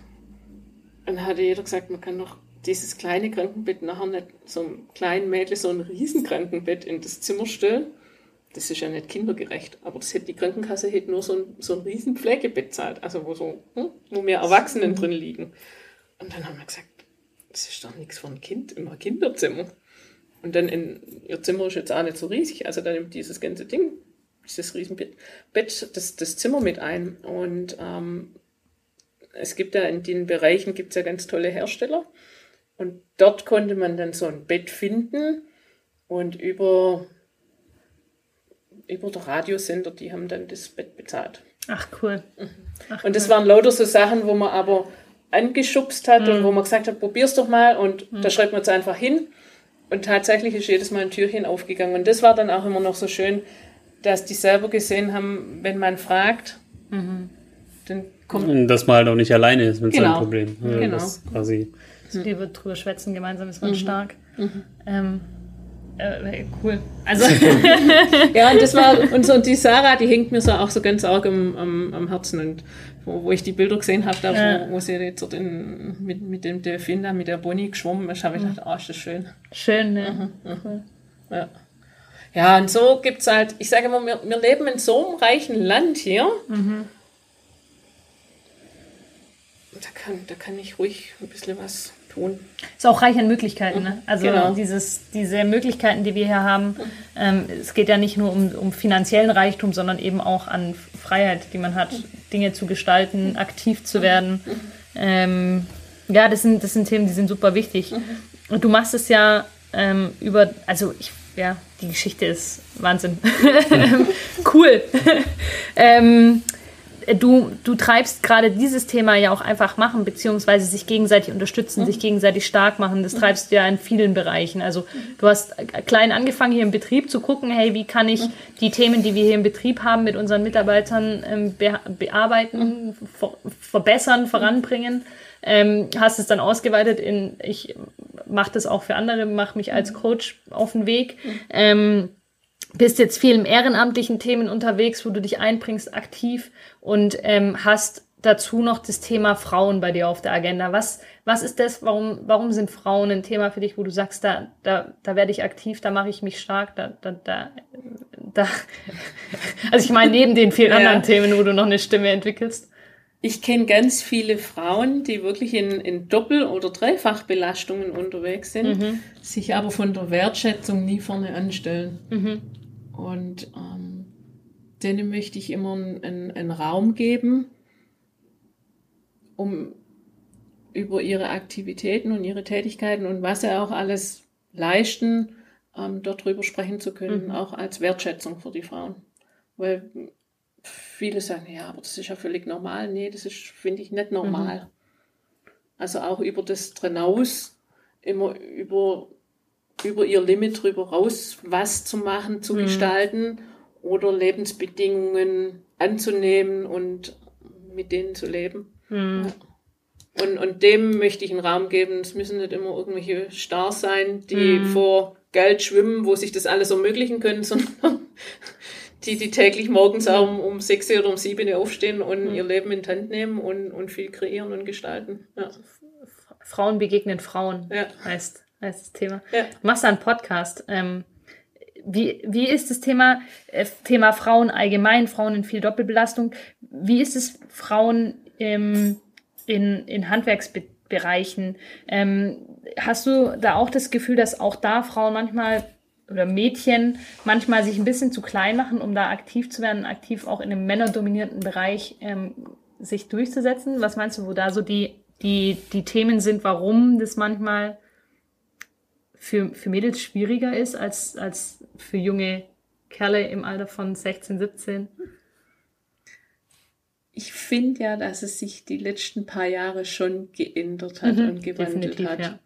Dann hatte jeder gesagt, man kann doch dieses kleine Krankenbett nachher nicht so einem kleinen Mädel so ein Riesenkrankenbett in das Zimmer stellen. Das ist ja nicht kindergerecht, aber das hätte die Krankenkasse hätte nur so ein, so ein riesen Pflegebett zahlt, also wo so, hm, wo mehr Erwachsenen drin liegen. Und dann haben wir gesagt, das ist doch nichts für ein Kind im Kinderzimmer. Und dann in ihr Zimmer ist jetzt auch nicht so riesig, also dann nimmt dieses ganze Ding, dieses Riesenbett, Bett, das, das Zimmer mit ein. Und ähm, es gibt ja in den Bereichen gibt's ja ganz tolle Hersteller. Und dort konnte man dann so ein Bett finden und über, über der Radiosender, die haben dann das Bett bezahlt. Ach, cool. Ach, Und das waren lauter so Sachen, wo man aber angeschubst hat und wo man gesagt hat, probier's doch mal und da schreibt man es einfach hin. Und tatsächlich ist jedes Mal ein Türchen aufgegangen. Und das war dann auch immer noch so schön, dass die selber gesehen haben, wenn man fragt, dann kommt Und dass man halt auch nicht alleine ist mit Genau. seinem Problem. Ja, Genau. Das quasi. So Liebe drüber schwätzen, gemeinsam ist man stark. Ähm, äh, cool. Also, Ja, und das war, und so, und die Sarah, die hängt mir so auch so ganz arg am, am, am Herzen. Und wo, wo ich die Bilder gesehen habe, da, Ja. wo, wo sie jetzt dort in, mit, mit dem Delfin da, mit der Bonnie geschwommen ist, habe ich gedacht, oh, ist das schön. schön, ne? Ja. Ja, und so gibt's halt, ich sage immer, wir, wir leben in so einem reichen Land hier. Da, kann, da kann ich ruhig ein bisschen was tun. Ist auch reich an Möglichkeiten, ne? Also Genau. dieses, diese Möglichkeiten, die wir hier haben, ähm, es geht ja nicht nur um, um finanziellen Reichtum, sondern eben auch an Freiheit, die man hat, Dinge zu gestalten, aktiv zu werden. Ähm, ja, das sind, das sind Themen, die sind super wichtig. Und du machst es ja ähm, über, also ich, ja, die Geschichte ist Wahnsinn. cool. ähm, du, du treibst gerade dieses Thema ja auch einfach machen, beziehungsweise sich gegenseitig unterstützen, sich gegenseitig stark machen. Das treibst du ja in vielen Bereichen. Also du hast klein angefangen hier im Betrieb zu gucken, hey, wie kann ich die Themen, die wir hier im Betrieb haben, mit unseren Mitarbeitern ähm, be bearbeiten, ver verbessern, voranbringen. Ähm, hast es dann ausgeweitet in, ich mache das auch für andere, mache mich als Coach auf den Weg. Ähm, bist jetzt viel im ehrenamtlichen Themen unterwegs, wo du dich einbringst aktiv und ähm, hast dazu noch das Thema Frauen bei dir auf der Agenda. Was, was ist das? Warum, warum sind Frauen ein Thema für dich, wo du sagst, da, da, da werde ich aktiv, da mache ich mich stark, da, da, da, da. Also ich meine, neben den vielen Ja. anderen Themen, wo du noch eine Stimme entwickelst. Ich kenne ganz viele Frauen, die wirklich in, in Doppel- oder Dreifachbelastungen unterwegs sind, sich aber von der Wertschätzung nie vorne anstellen. Und ähm, denen möchte ich immer einen, einen, Raum geben, um über ihre Aktivitäten und ihre Tätigkeiten und was sie auch alles leisten, ähm, dort drüber sprechen zu können, auch als Wertschätzung für die Frauen. Weil viele sagen, ja, aber das ist ja völlig normal. Nee, das ist, finde ich, nicht normal. Also auch über das Drinaus, immer über, über ihr Limit drüber raus, was zu machen, zu gestalten oder Lebensbedingungen anzunehmen und mit denen zu leben. Ja. Und, und dem möchte ich einen Raum geben. Es müssen nicht immer irgendwelche Stars sein, die vor Geld schwimmen, wo sich das alles ermöglichen können, sondern die, die täglich morgens auch um, um sechs oder um sieben Uhr aufstehen und ihr Leben in die Hand nehmen und, und viel kreieren und gestalten. Ja. Frauen begegnen Frauen, Ja. heißt, heißt das Thema. Ja. Du machst da einen Podcast. Ähm, wie, wie ist das Thema, äh, Thema Frauen allgemein, Frauen in viel Doppelbelastung? Wie ist es Frauen ähm, in, in Handwerksbereichen? Ähm, hast du da auch das Gefühl, dass auch da Frauen manchmal oder Mädchen manchmal sich ein bisschen zu klein machen, um da aktiv zu werden, aktiv auch in einem männerdominierten Bereich ähm, sich durchzusetzen? Was meinst du, wo da so die, die, die Themen sind, warum das manchmal für, für Mädels schwieriger ist als, als für junge Kerle im Alter von 16, 17? Ich finde ja, dass es sich die letzten paar Jahre schon geändert hat und gewandelt hat. ja.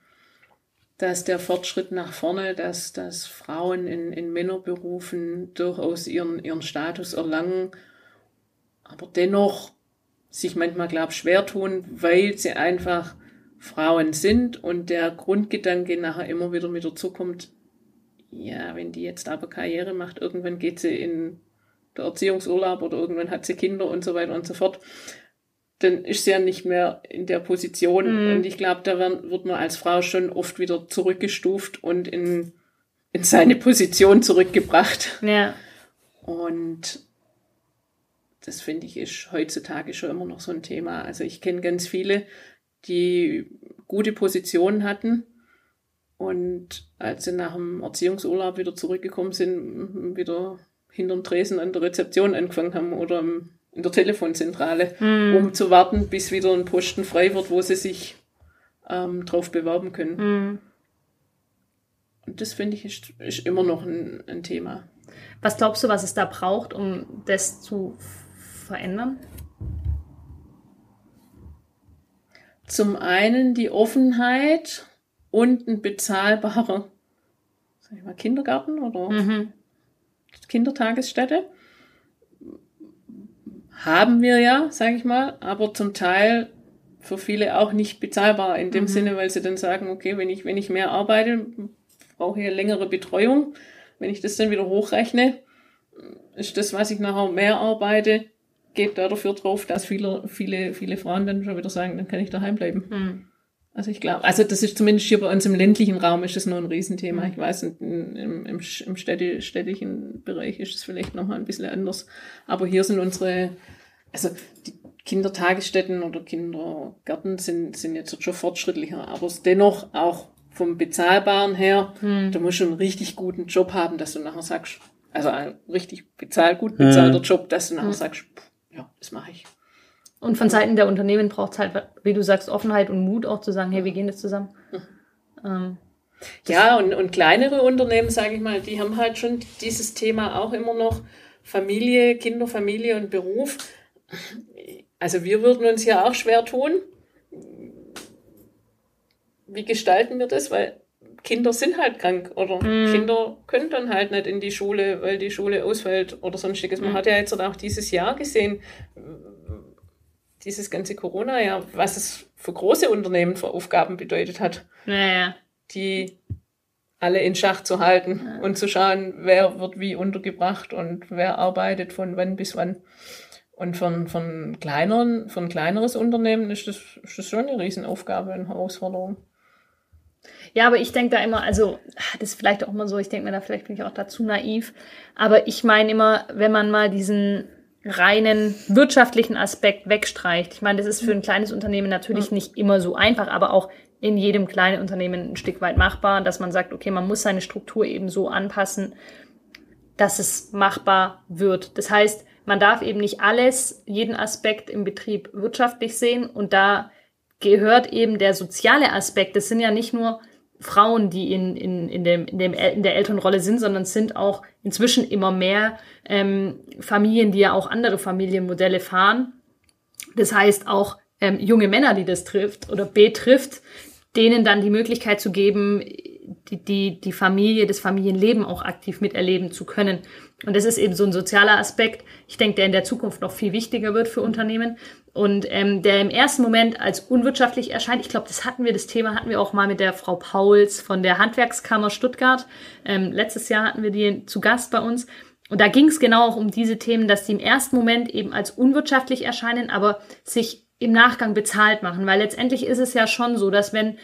Dass der Fortschritt nach vorne, dass, dass Frauen in, in Männerberufen durchaus ihren, ihren Status erlangen, aber dennoch sich manchmal, glaube ich, schwer tun, weil sie einfach Frauen sind und der Grundgedanke nachher immer wieder mit dazukommt, ja, wenn die jetzt aber Karriere macht, irgendwann geht sie in der Erziehungsurlaub oder irgendwann hat sie Kinder und so weiter und so fort, dann ist sie ja nicht mehr in der Position. Und ich glaube, da werden, wird man als Frau schon oft wieder zurückgestuft und in, in seine Position zurückgebracht. Ja. Und das finde ich ist heutzutage schon immer noch so ein Thema. Also ich kenne ganz viele, die gute Positionen hatten und als sie nach dem Erziehungsurlaub wieder zurückgekommen sind, wieder hinterm Tresen an der Rezeption angefangen haben oder im, in der Telefonzentrale, um zu warten, bis wieder ein Posten frei wird, wo sie sich ähm, drauf bewerben können. Und das finde ich ist, ist immer noch ein, ein Thema. Was glaubst du, was es da braucht, um das zu verändern? Zum einen die Offenheit und ein bezahlbarer sag ich mal, Kindergarten oder Kindertagesstätte. Haben wir ja, sage ich mal, aber zum Teil für viele auch nicht bezahlbar in dem Sinne, weil sie dann sagen, okay, wenn ich, wenn ich mehr arbeite, brauche ich eine längere Betreuung. Wenn ich das dann wieder hochrechne, ist das, was ich nachher mehr arbeite, geht da dafür drauf, dass viele, viele, viele Frauen dann schon wieder sagen, dann kann ich daheim bleiben. Also ich glaube, also das ist zumindest hier bei uns im ländlichen Raum ist das noch ein Riesenthema. Ich weiß, in, im, im, im städtischen Bereich ist es vielleicht nochmal ein bisschen anders. Aber hier sind unsere, also die Kindertagesstätten oder Kindergärten sind, sind jetzt schon fortschrittlicher, aber es dennoch auch vom Bezahlbaren her, da musst du einen richtig guten Job haben, dass du nachher sagst, also ein richtig bezahlt, gut bezahlter Job, dass du nachher sagst, pff, ja, das mache ich. Und von Seiten der Unternehmen braucht es halt, wie du sagst, Offenheit und Mut auch zu sagen, hey, wir gehen das zusammen. Ähm, Ja, und, und kleinere Unternehmen, sage ich mal, die haben halt schon dieses Thema auch immer noch Familie, Kinder, Familie und Beruf. Also wir würden uns hier auch schwer tun. Wie gestalten wir das? Weil Kinder sind halt krank oder Kinder können dann halt nicht in die Schule, weil die Schule ausfällt oder sonstiges. Man hat ja jetzt auch dieses Jahr gesehen, dieses ganze Corona-Jahr, was es für große Unternehmen für Aufgaben bedeutet hat. naja. die alle in Schach zu halten ja. und zu schauen, wer wird wie untergebracht und wer arbeitet von wann bis wann. Und von, von kleineren, von kleineres Unternehmen ist das, ist das schon eine Riesenaufgabe und Herausforderung. Ja, aber ich denke da immer, also das ist vielleicht auch immer so, ich denke mir da, vielleicht bin ich auch dazu naiv, aber ich meine immer, wenn man mal diesen reinen wirtschaftlichen Aspekt wegstreicht. Ich meine, das ist für ein kleines Unternehmen natürlich nicht immer so einfach, aber auch in jedem kleinen Unternehmen ein Stück weit machbar, dass man sagt, okay, man muss seine Struktur eben so anpassen, dass es machbar wird. Das heißt, man darf eben nicht alles, jeden Aspekt im Betrieb wirtschaftlich sehen und da gehört eben der soziale Aspekt. Das sind ja nicht nur Frauen, die in, in, in, dem, in, dem, in der Elternrolle sind, sondern es sind auch inzwischen immer mehr ähm, Familien, die ja auch andere Familienmodelle fahren. Das heißt auch ähm, junge Männer, die das trifft oder betrifft, denen dann die Möglichkeit zu geben, die, die, die Familie, das Familienleben auch aktiv miterleben zu können. Und das ist eben so ein sozialer Aspekt, ich denke, der in der Zukunft noch viel wichtiger wird für Unternehmen und ähm, der im ersten Moment als unwirtschaftlich erscheint. Ich glaube, das hatten wir, das Thema hatten wir auch mal mit der Frau Pauls von der Handwerkskammer Stuttgart. Ähm, letztes Jahr hatten wir die zu Gast bei uns. Und da ging es genau auch um diese Themen, dass die im ersten Moment eben als unwirtschaftlich erscheinen, aber sich im Nachgang bezahlt machen. Weil letztendlich ist es ja schon so, dass wenn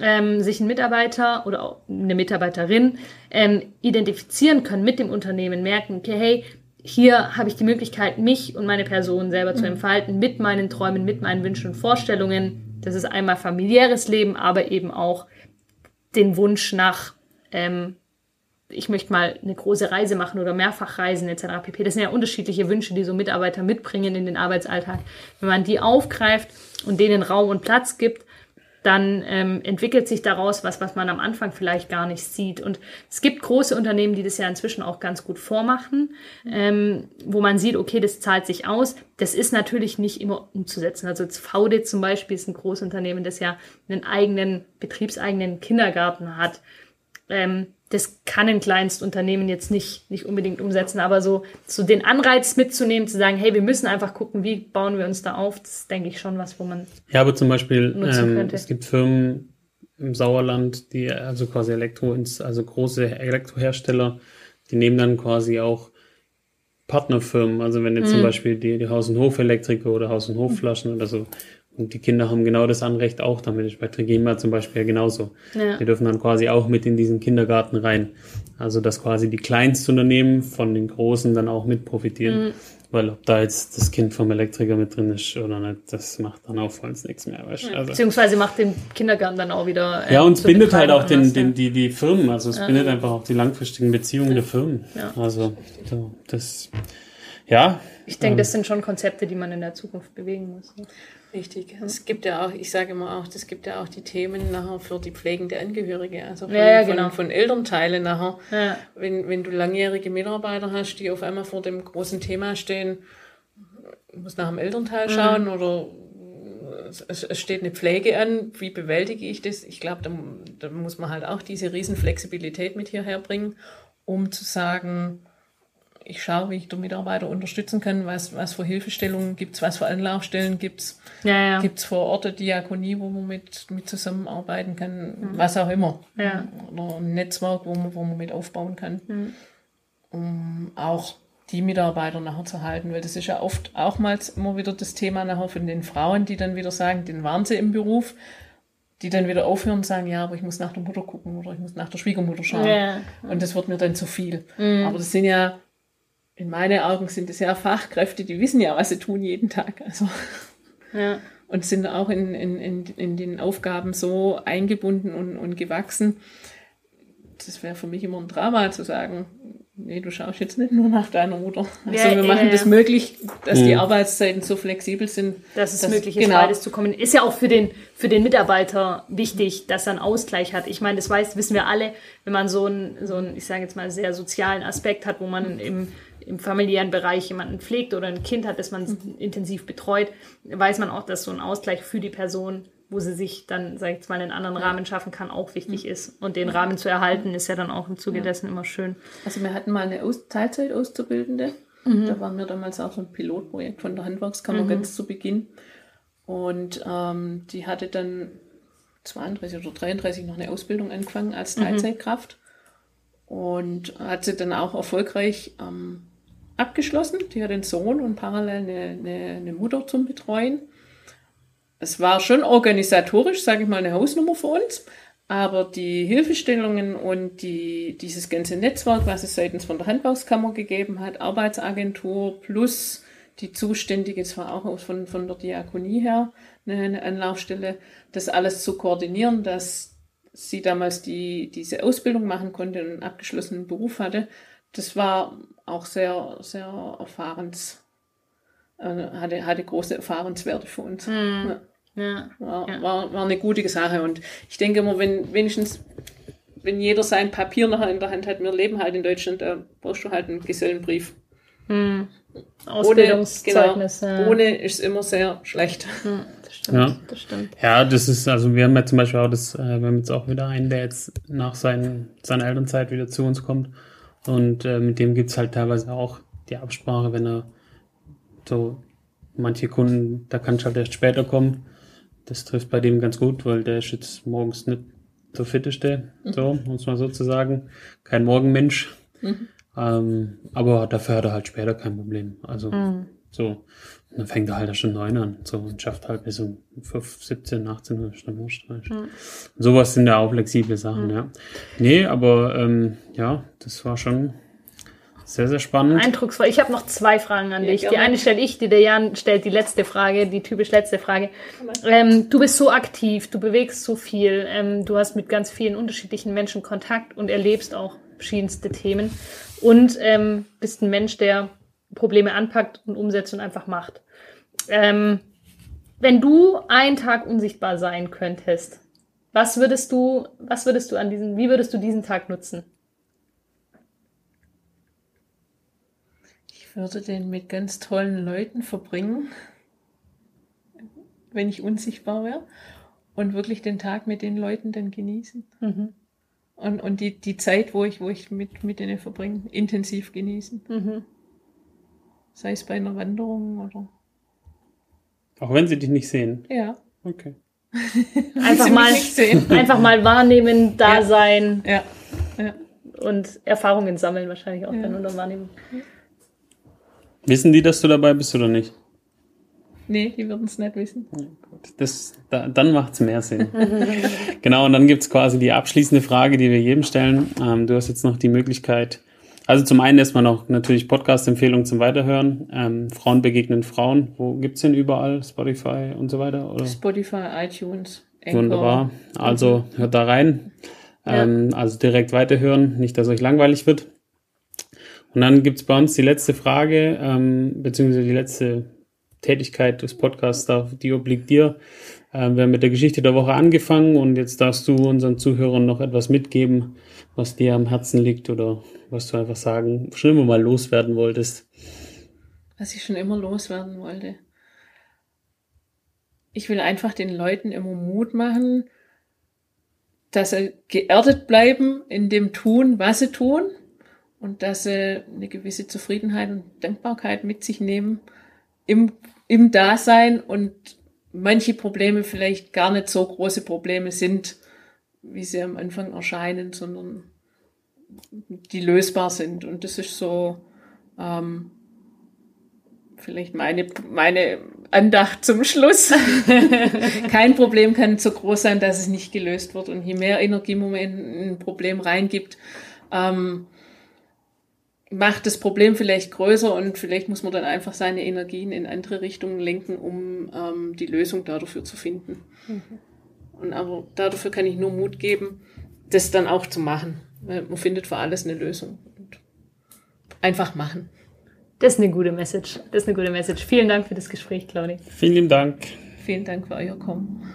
ähm, sich ein Mitarbeiter oder auch eine Mitarbeiterin ähm, identifizieren können mit dem Unternehmen, merken, okay, hey, hier habe ich die Möglichkeit, mich und meine Person selber zu mhm. entfalten, mit meinen Träumen, mit meinen Wünschen und Vorstellungen. Das ist einmal familiäres Leben, aber eben auch den Wunsch nach, ähm, ich möchte mal eine große Reise machen oder mehrfach reisen etc. pp. Das sind ja unterschiedliche Wünsche, die so Mitarbeiter mitbringen in den Arbeitsalltag. Wenn man die aufgreift und denen Raum und Platz gibt, dann ähm, entwickelt sich daraus was, was man am Anfang vielleicht gar nicht sieht. Und es gibt große Unternehmen, die das ja inzwischen auch ganz gut vormachen, ähm, wo man sieht, okay, das zahlt sich aus. Das ist natürlich nicht immer umzusetzen. Also VD zum Beispiel ist ein Großunternehmen, das ja einen eigenen, betriebseigenen Kindergarten hat. Ähm, das kann ein Kleinstunternehmen jetzt nicht, nicht unbedingt umsetzen, aber so, so den Anreiz mitzunehmen, zu sagen, hey, wir müssen einfach gucken, wie bauen wir uns da auf, das ist, denke ich, schon was, wo man. Ja, aber zum Beispiel, ähm, es gibt Firmen im Sauerland, die also quasi Elektro, also große Elektrohersteller, die nehmen dann quasi auch Partnerfirmen, also wenn jetzt mhm. zum Beispiel die, die Haus- und Hofelektriker oder Haus- und Hofflaschen oder so und die Kinder haben genau das Anrecht auch damit. Bei Trigema zum Beispiel ja genauso. Ja. Die dürfen dann quasi auch mit in diesen Kindergarten rein. Also dass quasi die Kleinstunternehmen von den Großen dann auch mit profitieren. Mhm. Weil ob da jetzt das Kind vom Elektriker mit drin ist oder nicht, das macht dann auch voll nichts mehr. Weißt? Ja, also, beziehungsweise macht den Kindergarten dann auch wieder. Äh, ja, und es bindet halt auch den, den, die, die Firmen. Also es ja. bindet einfach auch die langfristigen Beziehungen der Firmen. Ja. Also so, das, ja. Ich denke, ähm, das sind schon Konzepte, die man in der Zukunft bewegen muss. Richtig. Es gibt ja auch, ich sage immer auch, es gibt ja auch die Themen nachher für die pflegende Angehörige, also von, ja, ja, genau. von, von Elternteilen nachher. Ja. Wenn, wenn du langjährige Mitarbeiter hast, die auf einmal vor dem großen Thema stehen, muss nach dem Elternteil schauen mhm. oder es, es, steht eine Pflege an, wie bewältige ich das? Ich glaube, da, da muss man halt auch diese Riesenflexibilität mit hierher bringen, um zu sagen, ich schaue, wie ich den Mitarbeiter unterstützen kann, was, was für Hilfestellungen gibt es, was für Anlaufstellen gibt es, ja, ja. gibt es vor Ort eine Diakonie, wo man mit, mit zusammenarbeiten kann, mhm. was auch immer. Ja. Oder ein Netzwerk, wo man, wo man mit aufbauen kann, mhm. um auch die Mitarbeiter nachher zu halten, weil das ist ja oft auch mal immer wieder das Thema nachher von den Frauen, die dann wieder sagen, den waren sie im Beruf, die dann wieder aufhören und sagen, ja, aber ich muss nach der Mutter gucken oder ich muss nach der Schwiegermutter schauen. Ja. Und das wird mir dann zu viel. Mhm. Aber das sind ja in meinen Augen sind es ja Fachkräfte, die wissen ja, was sie tun jeden Tag. Also. Ja. Und sind auch in, in, in, in den Aufgaben so eingebunden und, und gewachsen. Das wäre für mich immer ein Drama zu sagen, nee, du schaust jetzt nicht nur nach deiner Mutter. Also ja, wir machen ja, das möglich, dass mhm. die Arbeitszeiten so flexibel sind. Dass es dass, möglich ist, genau. beides zu kommen. Ist ja auch für den, für den Mitarbeiter wichtig, dass er einen Ausgleich hat. Ich meine, das weiß, wissen wir alle, wenn man so einen, so einen, ich sage jetzt mal, sehr sozialen Aspekt hat, wo man im im familiären Bereich jemanden pflegt oder ein Kind hat, das man mhm. intensiv betreut, weiß man auch, dass so ein Ausgleich für die Person, wo sie sich dann, sag ich jetzt mal, einen anderen Rahmen schaffen kann, auch wichtig mhm. ist. Und den Rahmen zu erhalten, ist ja dann auch im Zuge ja. dessen immer schön. Also wir hatten mal eine Aus Teilzeit-Auszubildende. Mhm. Da waren wir damals auch so ein Pilotprojekt von der Handwerkskammer mhm. ganz zu Beginn. Und ähm, die hatte dann 32 oder 33 noch eine Ausbildung angefangen als Teilzeitkraft und hat sie dann auch erfolgreich ähm, abgeschlossen. Die hat einen Sohn und parallel eine, eine, eine Mutter zum Betreuen. Es war schon organisatorisch, sage ich mal, eine Hausnummer für uns. Aber die Hilfestellungen und die, dieses ganze Netzwerk, was es seitens von der Handwerkskammer gegeben hat, Arbeitsagentur plus die Zuständige, es war auch von, von der Diakonie her eine, eine Anlaufstelle, das alles zu koordinieren, dass sie damals die, diese Ausbildung machen konnte und einen abgeschlossenen Beruf hatte, das war auch sehr, sehr erfahrens, äh, hatte, hatte große Erfahrenswerte für uns. Mhm. Ja. Ja. War, Ja. war, war eine gute Sache. Und ich denke immer, wenn wenigstens, wenn jeder sein Papier nachher in der Hand hat, wir leben halt in Deutschland, da brauchst du halt einen Gesellenbrief. Hm. Ohne, Ausbildungszeugnis. genau, ja. ohne ist immer sehr schlecht. Hm, das stimmt. Ja. Das stimmt. Ja, das ist, also wir haben ja zum Beispiel auch das, äh, wir haben jetzt auch wieder einen, der jetzt nach seinen, seiner Elternzeit wieder zu uns kommt. Und äh, mit dem gibt's halt teilweise auch die Absprache, wenn er so manche Kunden, da kann ich halt erst später kommen. Das trifft bei dem ganz gut, weil der ist jetzt morgens nicht der fitteste, so, muss man so zu sagen. Kein Morgenmensch. Ähm, aber dafür hat er halt später kein Problem. Also so. Dann fängt er halt schon neun an. So und schafft halt bis um 5, 17, 18 Uhr weißt du. Sowas sind ja auch flexible Sachen, ja. Nee, aber ähm, ja, das war schon sehr, sehr spannend. Eindrucksvoll. Ich habe noch zwei Fragen an Ja, dich. Die eine stelle ich, die der Jan stellt die letzte Frage, die typisch letzte Frage. Ähm, du bist so aktiv, du bewegst so viel, ähm, du hast mit ganz vielen unterschiedlichen Menschen Kontakt und erlebst auch verschiedenste Themen und ähm, bist ein Mensch, der Probleme anpackt und umsetzt und einfach macht. Ähm, wenn du einen Tag unsichtbar sein könntest, was würdest du, was würdest du an diesem, wie würdest du diesen Tag nutzen? Ich würde den mit ganz tollen Leuten verbringen, wenn ich unsichtbar wäre. Und wirklich den Tag mit den Leuten dann genießen. Mhm. Und, und die, die Zeit, wo ich, wo ich mit, mit denen verbringe, intensiv genießen. Mhm. Sei es bei einer Wanderung oder. Auch wenn sie dich nicht sehen. Ja. Okay. Einfach mal, einfach mal wahrnehmen, da Ja. sein Ja. ja. und Erfahrungen sammeln wahrscheinlich auch Ja. dann unter Wahrnehmung. Wissen die, dass du dabei bist oder nicht? Nee, die würden es nicht wissen. Das, da, dann macht's mehr Sinn. genau, und dann gibt's quasi die abschließende Frage, die wir jedem stellen. Ähm, du hast jetzt noch die Möglichkeit, also zum einen erstmal noch natürlich Podcast-Empfehlungen zum Weiterhören. Ähm, Frauen begegnen Frauen. Wo gibt's denn überall? Spotify und so weiter? Oder? Spotify, iTunes, Anchor. Wunderbar. Also hört da rein. Ähm, also direkt weiterhören, nicht, dass euch langweilig wird. Und dann gibt's bei uns die letzte Frage, ähm, beziehungsweise die letzte Tätigkeit des Podcasts, die obliegt dir. Ähm, wir haben mit der Geschichte der Woche angefangen und jetzt darfst du unseren Zuhörern noch etwas mitgeben, was dir am Herzen liegt oder was du einfach sagen, schon immer mal loswerden wolltest. was ich schon immer loswerden wollte. Ich will einfach den Leuten immer Mut machen, dass sie geerdet bleiben in dem Tun, was sie tun und dass sie eine gewisse Zufriedenheit und Dankbarkeit mit sich nehmen im, im Dasein und manche Probleme vielleicht gar nicht so große Probleme sind, wie sie am Anfang erscheinen, sondern die lösbar sind. Und das ist so, ähm, vielleicht meine, meine Andacht zum Schluss. Kein Problem kann so groß sein, dass es nicht gelöst wird. Und je mehr Energie man in ein Problem reingibt, ähm, macht das Problem vielleicht größer und vielleicht muss man dann einfach seine Energien in andere Richtungen lenken, um ähm, die Lösung dafür zu finden. Und aber dafür kann ich nur Mut geben, das dann auch zu machen. Weil man findet für alles eine Lösung. Und einfach machen. Das ist eine gute Message. Das ist eine gute Message. Vielen Dank für das Gespräch, Claudia. Vielen Dank. Vielen Dank für euer Kommen.